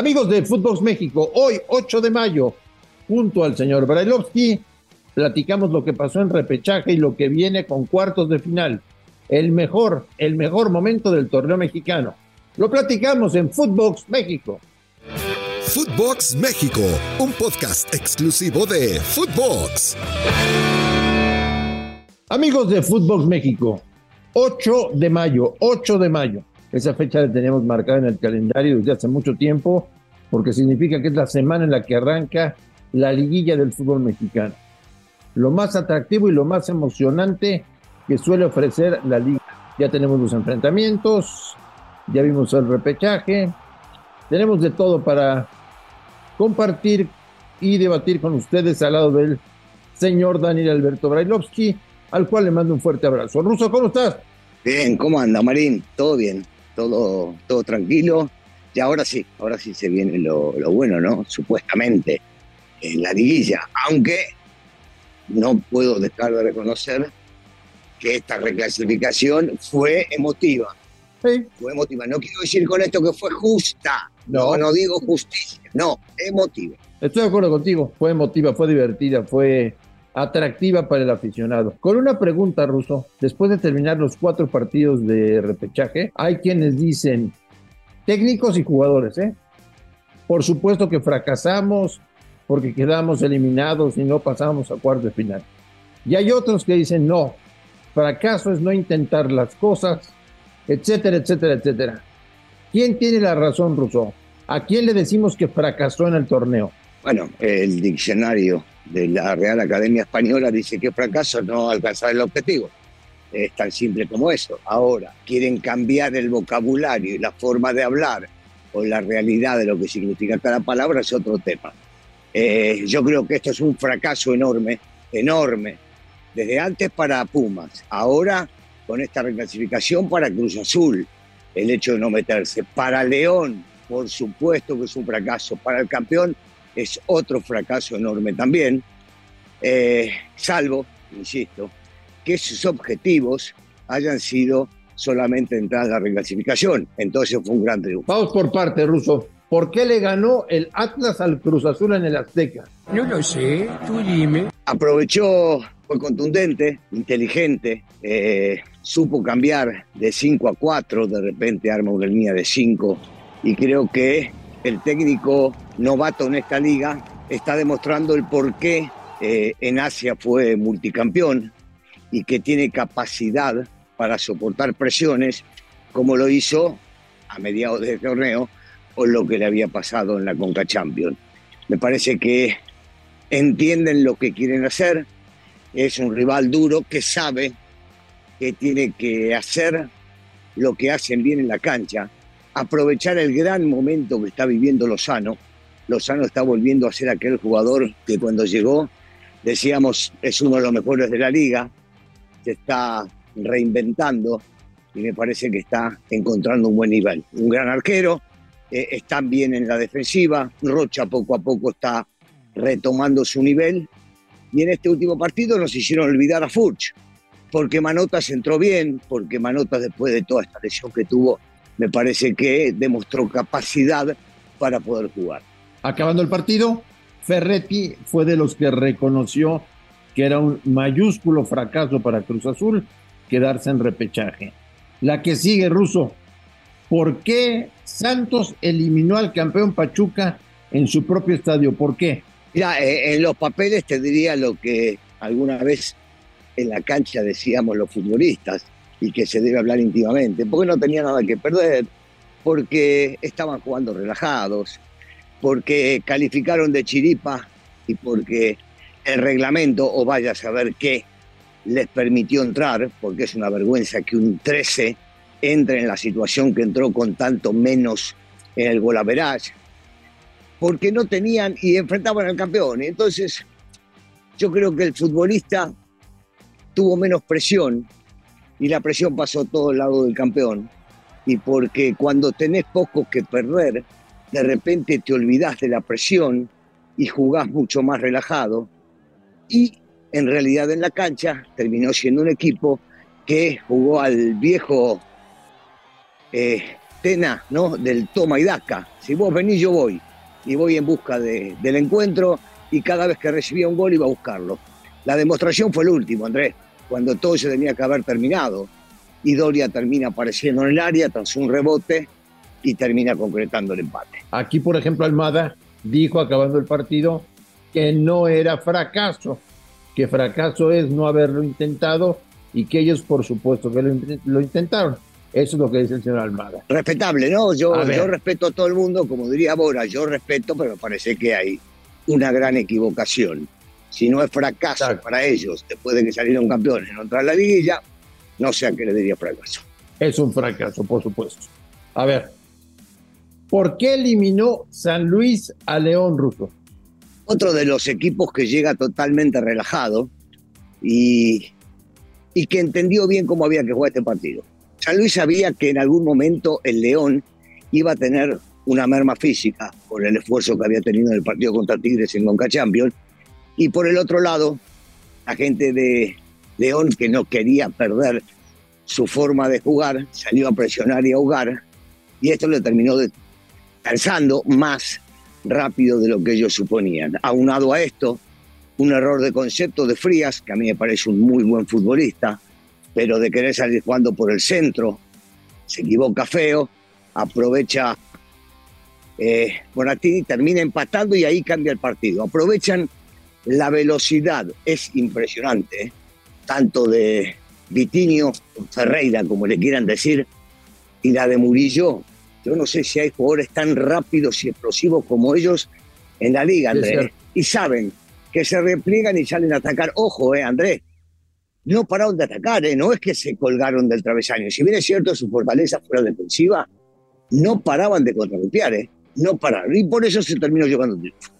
Amigos de Footbox México, hoy 8 de mayo, junto al señor Brailovsky, platicamos lo que pasó en repechaje y lo que viene con cuartos de final. El mejor, el mejor momento del torneo mexicano. Lo platicamos en Footbox México. Footbox México, un podcast exclusivo de Footbox. Amigos de Footbox México, 8 de mayo, 8 de mayo. Esa fecha la tenemos marcada en el calendario desde hace mucho tiempo, porque significa que es la semana en la que arranca la liguilla del fútbol mexicano. Lo más atractivo y lo más emocionante que suele ofrecer la liga. Ya tenemos los enfrentamientos, ya vimos el repechaje, tenemos de todo para compartir y debatir con ustedes al lado del señor Daniel Alberto Brailovsky, al cual le mando un fuerte abrazo. Ruso, ¿cómo estás? Bien, ¿cómo anda, Marín? Todo bien, todo, todo tranquilo. Y ahora sí, ahora sí se viene lo, lo bueno, ¿no? Supuestamente, en la liguilla. Aunque no puedo dejar de reconocer que esta reclasificación fue emotiva. Sí. Fue emotiva. No quiero decir con esto que fue justa. No. No, no digo justicia. No, emotiva. Estoy de acuerdo contigo. Fue emotiva, fue divertida, fue atractiva para el aficionado. Con una pregunta, Ruso. Después de terminar los cuatro partidos de repechaje, hay quienes dicen, técnicos y jugadores, ¿eh? Por supuesto que fracasamos porque quedamos eliminados y no pasamos a cuartos de final. Y hay otros que dicen, no, fracaso es no intentar las cosas, etcétera, etcétera, etcétera. ¿Quién tiene la razón, Ruso? ¿A quién le decimos que fracasó en el torneo? Bueno, el diccionario de la Real Academia Española dice que fracaso no alcanzar el objetivo. Es tan simple como eso. Ahora, quieren cambiar el vocabulario y la forma de hablar o la realidad de lo que significa cada palabra es otro tema. Eh, yo creo que esto es un fracaso enorme, enorme, desde antes para Pumas, ahora con esta reclasificación para Cruz Azul, el hecho de no meterse. Para León, por supuesto que es un fracaso. Para el campeón es otro fracaso enorme también, eh, salvo, insisto, que sus objetivos hayan sido solamente entrar a la reclasificación. Entonces fue un gran triunfo. Vamos por parte, Ruso. ¿Por qué le ganó el Atlas al Cruz Azul en el Azteca? No lo sé, tú dime. Aprovechó, fue contundente, inteligente, eh, supo cambiar de 5 a 4, de repente arma una línea de 5 y creo que el técnico novato en esta liga está demostrando el por qué eh, en Asia fue multicampeón y que tiene capacidad para soportar presiones como lo hizo a mediados del torneo o lo que le había pasado en la Conca Champions. Me parece que entienden lo que quieren hacer, es un rival duro que sabe que tiene que hacer lo que hacen bien en la cancha, aprovechar el gran momento que está viviendo Lozano. Lozano está volviendo a ser aquel jugador que cuando llegó decíamos es uno de los mejores de la liga, se está reinventando y me parece que está encontrando un buen nivel. Un gran arquero, eh, están bien en la defensiva, Rocha poco a poco está retomando su nivel y en este último partido nos hicieron olvidar a Furch, porque Manotas entró bien, porque Manotas después de toda esta lesión que tuvo, me parece que demostró capacidad para poder jugar. Acabando el partido, Ferretti fue de los que reconoció que era un mayúsculo fracaso para Cruz Azul quedarse en repechaje. La que sigue, Ruso. ¿Por qué Santos eliminó al campeón Pachuca en su propio estadio. ¿Por qué? Mira, eh, en los papeles te diría lo que alguna vez en la cancha decíamos los futbolistas y que se debe hablar íntimamente, porque no tenía nada que perder, porque estaban jugando relajados, porque calificaron de chiripa y porque el reglamento, o vaya a saber qué, les permitió entrar, porque es una vergüenza que un 13 entre en la situación que entró con tanto menos en el golaverage, porque no tenían y enfrentaban al campeón. Entonces, yo creo que el futbolista tuvo menos presión y la presión pasó a todo el lado del campeón. Y porque cuando tenés poco que perder, de repente te olvidás de la presión y jugás mucho más relajado. Y en realidad en la cancha terminó siendo un equipo que jugó al viejo eh, Tena, ¿no? Del toma y daca. Si vos venís, yo voy. Y voy en busca de, del encuentro y cada vez que recibía un gol iba a buscarlo. La demostración fue el último, Andrés, cuando todo se tenía que haber terminado. Y Doria termina apareciendo en el área tras un rebote y termina concretando el empate. Aquí, por ejemplo, Almada dijo acabando el partido que no era fracaso, que fracaso es no haberlo intentado y que ellos, por supuesto, que lo, lo intentaron. Eso es lo que dice el señor Almada. Respetable, ¿no? Yo, yo respeto a todo el mundo, como diría Bora, yo respeto, pero me parece que hay una gran equivocación. Si no es fracaso para ellos, después de que salieron campeones, no entrar a la liguilla, no sé a qué le diría fracaso. Es un fracaso, por supuesto. A ver, ¿por qué eliminó San Luis a León Ruso? Otro de los equipos que llega totalmente relajado y, y que entendió bien cómo había que jugar este partido. San Luis sabía que en algún momento el León iba a tener una merma física por el esfuerzo que había tenido en el partido contra Tigres en Conca Champions. Y por el otro lado, la gente de León, que no quería perder su forma de jugar, salió a presionar y a ahogar. Y esto le terminó alzando más rápido de lo que ellos suponían. Aunado a esto, un error de concepto de Frías, que a mí me parece un muy buen futbolista, pero de querer salir jugando por el centro, se equivoca feo, aprovecha eh, termina empatando y ahí cambia el partido. Aprovechan la velocidad, es impresionante, ¿eh? tanto de Vitinho, Ferreira, como le quieran decir, y la de Murillo. Yo no sé si hay jugadores tan rápidos y explosivos como ellos en la liga, Andrés. Y saben que se repliegan y salen a atacar. Ojo, eh, Andrés, no pararon de atacar, ¿eh? no es que se colgaron del travesaño. Si bien es cierto su fortaleza fuera defensiva, no paraban de contragolpear, ¿eh? no pararon. Y por eso se terminó llevando el triunfo.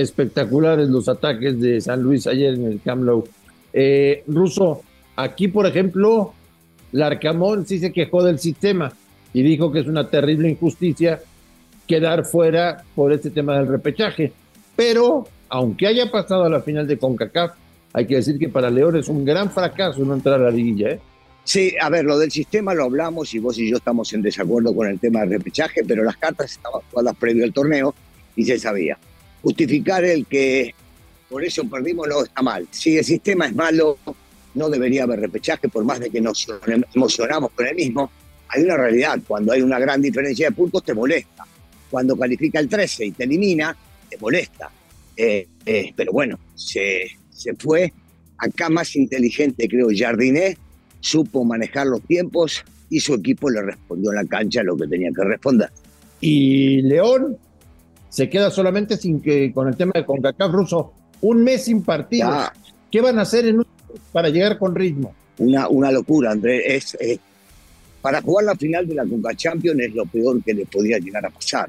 Espectaculares los ataques de San Luis ayer en el Camp Nou. Eh, Ruso, aquí por ejemplo, Larcamón sí se quejó del sistema y dijo que es una terrible injusticia quedar fuera por este tema del repechaje. Pero, aunque haya pasado a la final de CONCACAF, hay que decir que para León es un gran fracaso no entrar a la liguilla. ¿eh? Sí, a ver, lo del sistema lo hablamos y vos y yo estamos en desacuerdo con el tema del repechaje, pero las cartas estaban jugadas previo al torneo y se sabía. Justificar el que por eso perdimos no está mal. Si el sistema es malo, no debería haber repechaje, por más de que nos emocionamos con el mismo. Hay una realidad, cuando hay una gran diferencia de puntos te molesta. Cuando califica el 13 y te elimina, te molesta. Eh, eh, pero bueno, se, se fue. Acá más inteligente, creo, Jardiné, supo manejar los tiempos y su equipo le respondió en la cancha lo que tenía que responder. Y León se queda solamente sin que con el tema de CONCACAF ruso, un mes sin partidos. Ya. ¿Qué van a hacer en un- para llegar con ritmo? Una, una locura, Andrés. Es, es- para jugar la final de la Conca Champions es lo peor que le podía llegar a pasar.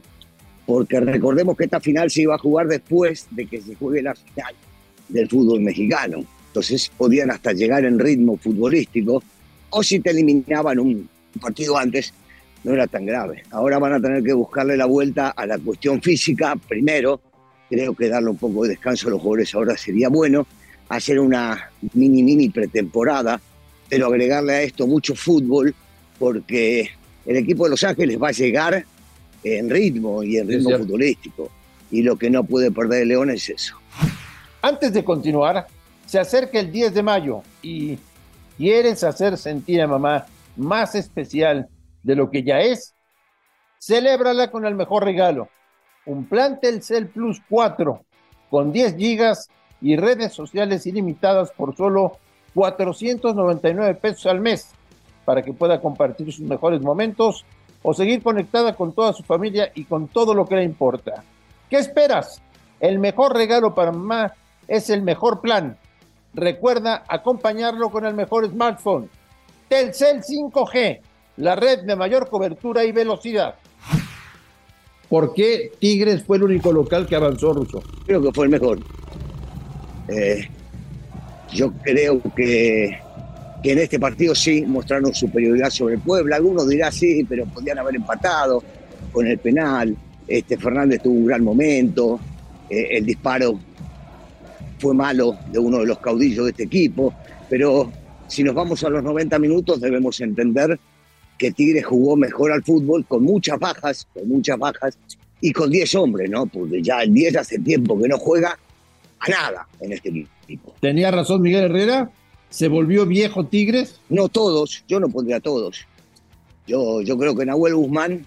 Porque recordemos que esta final se iba a jugar después de que se juegue la final del fútbol mexicano. Entonces podían hasta llegar en ritmo futbolístico. O si te eliminaban un partido antes, no era tan grave. Ahora van a tener que buscarle la vuelta a la cuestión física primero. Creo que darle un poco de descanso a los jugadores ahora sería bueno. Hacer una mini, mini pretemporada, pero agregarle a esto mucho fútbol, porque el equipo de Los Ángeles va a llegar en ritmo y en ritmo futbolístico. Y lo que no puede perder el León es eso. Antes de continuar, se acerca el 10 de mayo y quieres hacer sentir a mamá más especial de lo que ya es, celébrala con el mejor regalo. Un plan Telcel Plus 4 con 10 gigas y redes sociales ilimitadas por solo 499 pesos al mes para que pueda compartir sus mejores momentos o seguir conectada con toda su familia y con todo lo que le importa. ¿Qué esperas? El mejor regalo para mamá es el mejor plan. Recuerda acompañarlo con el mejor smartphone. Telcel 5G, la red de mayor cobertura y velocidad. ¿Por qué Tigres fue el único local que avanzó, Ruso? Creo que fue el mejor. Eh, yo creo que, que, en este partido sí mostraron superioridad sobre el Puebla. Algunos dirán sí, pero podían haber empatado con el penal. Este Fernández tuvo un gran momento. Eh, el disparo fue malo de uno de los caudillos de este equipo, pero si nos vamos a los 90 minutos debemos entender que Tigres jugó mejor al fútbol con muchas bajas, con muchas bajas y con 10 hombres, ¿no? Porque ya el 10 hace tiempo que no juega a nada en este equipo. ¿Tenía razón Miguel Herrera? ¿Se volvió viejo Tigres? No todos, yo no pondría todos. Yo, yo creo que Nahuel Guzmán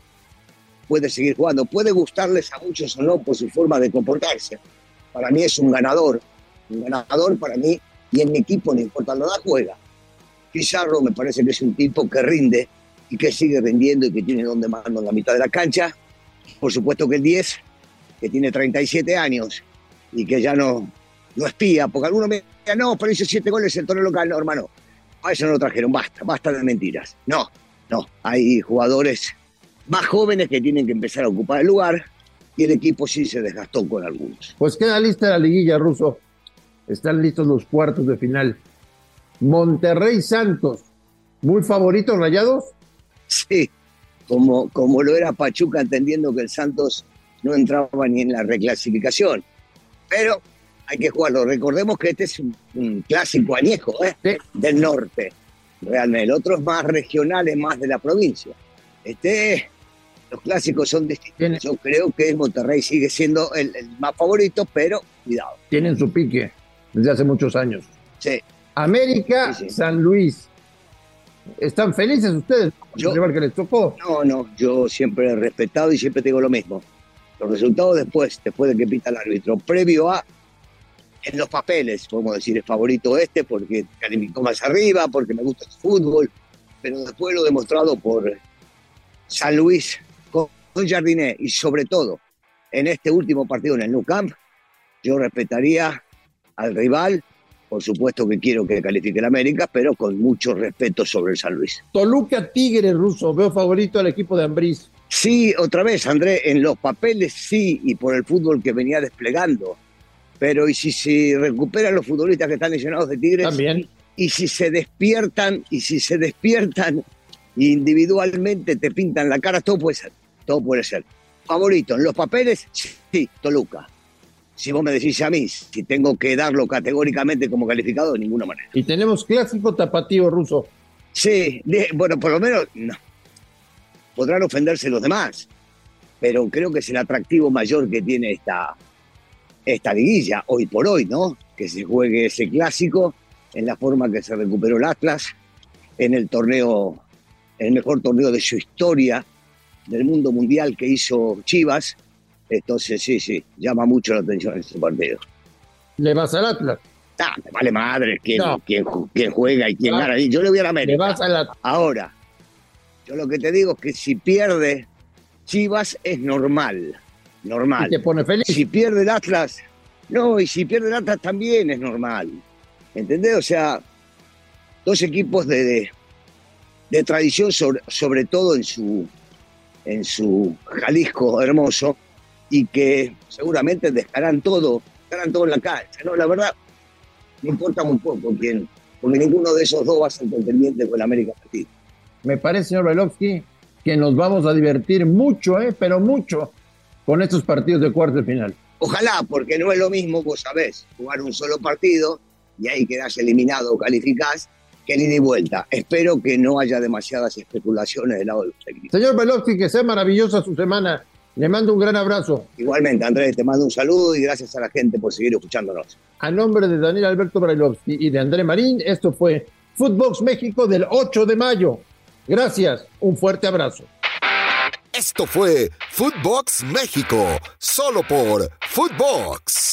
puede seguir jugando. Puede gustarles a muchos o no por su forma de comportarse. Para mí es un ganador, un ganador para mí y en mi equipo, no importa nada, juega. Pizarro me parece que es un tipo que rinde y que sigue vendiendo y que tiene donde mando en la mitad de la cancha. Por supuesto que el 10, que tiene 37 años y que ya no, no espía, porque algunos me dicen, no, pero hizo 7 goles en torneo local, no, hermano. A eso no lo trajeron, basta, basta de mentiras. No, no, hay jugadores más jóvenes que tienen que empezar a ocupar el lugar y el equipo sí se desgastó con algunos. Pues queda lista la liguilla, Ruso. Están listos los cuartos de final. Monterrey Santos, ¿muy favoritos rayados? Sí, como, como lo era Pachuca, entendiendo que el Santos no entraba ni en la reclasificación. Pero hay que jugarlo. Recordemos que este es un, clásico añejo ¿eh? del norte. Realmente, el otro es más regional, es más de la provincia. Este, los clásicos son distintos. Yo creo que Monterrey sigue siendo el, el más favorito, pero cuidado. Tienen su pique desde hace muchos años. Sí. América, San Luis. ¿Están felices ustedes yo, el que les tocó? No, no, yo siempre he respetado y siempre digo lo mismo. Los resultados después, después de que pita el árbitro, previo a, en los papeles, podemos decir, es favorito este porque calificó más arriba, porque me gusta el fútbol, pero después lo demostrado por San Luis con Jardiné y sobre todo en este último partido en el Nou Camp, yo respetaría al rival. Por supuesto que quiero que califique el América, pero con mucho respeto sobre el San Luis. Toluca Tigre ruso, veo favorito al equipo de Ambriz. Sí, otra vez, André, en los papeles sí, y por el fútbol que venía desplegando. Pero ¿y si se recuperan los futbolistas que están lesionados de Tigres? También. Y si se despiertan, y si se despiertan individualmente, te pintan la cara, todo puede ser. Todo puede ser. Favorito, en los papeles, sí, Toluca si vos me decís a mí, si tengo que darlo categóricamente como calificado, de ninguna manera. Y tenemos clásico tapatío ruso. Sí, bueno, por lo menos no. podrán ofenderse los demás, pero creo que es el atractivo mayor que tiene esta, esta liguilla, hoy por hoy, ¿no? Que se juegue ese clásico en la forma que se recuperó el Atlas, en el torneo, el mejor torneo de su historia, del mundo mundial que hizo Chivas, entonces, sí, sí, llama mucho la atención este partido. ¿Le vas al Atlas? Ah, me vale madre quién, quién, juega y quién ah, gana. Yo le voy a la América. Le vas al Atlas. Ahora, yo lo que te digo es que si pierde Chivas es normal. Normal. ¿Y te pone feliz? Si pierde el Atlas, no, y si pierde el Atlas también es normal. ¿Entendés? O sea, dos equipos de, de, tradición, sobre, sobre todo en su, en su Jalisco hermoso, y que seguramente dejarán todo, dejarán todo en la cancha. ¿no? La verdad, me importa muy poco quién, porque ninguno de esos dos va a ser contendiente con América Partido. Me parece, señor Belovsky, que nos vamos a divertir mucho, ¿eh? pero mucho, con estos partidos de cuarto de final. Ojalá, porque no es lo mismo, vos sabés, jugar un solo partido y ahí quedás eliminado o calificás, que ni de vuelta. Espero que no haya demasiadas especulaciones del lado de los técnicos. Señor Veloxi, que sea maravillosa su semana. Le mando un gran abrazo. Igualmente, Andrés, te mando un saludo y gracias a la gente por seguir escuchándonos. A nombre de Daniel Alberto Brailovsky y de André Marín, esto fue Footbox México del 8 de mayo. Gracias, un fuerte abrazo. Esto fue Footbox México, solo por Footbox.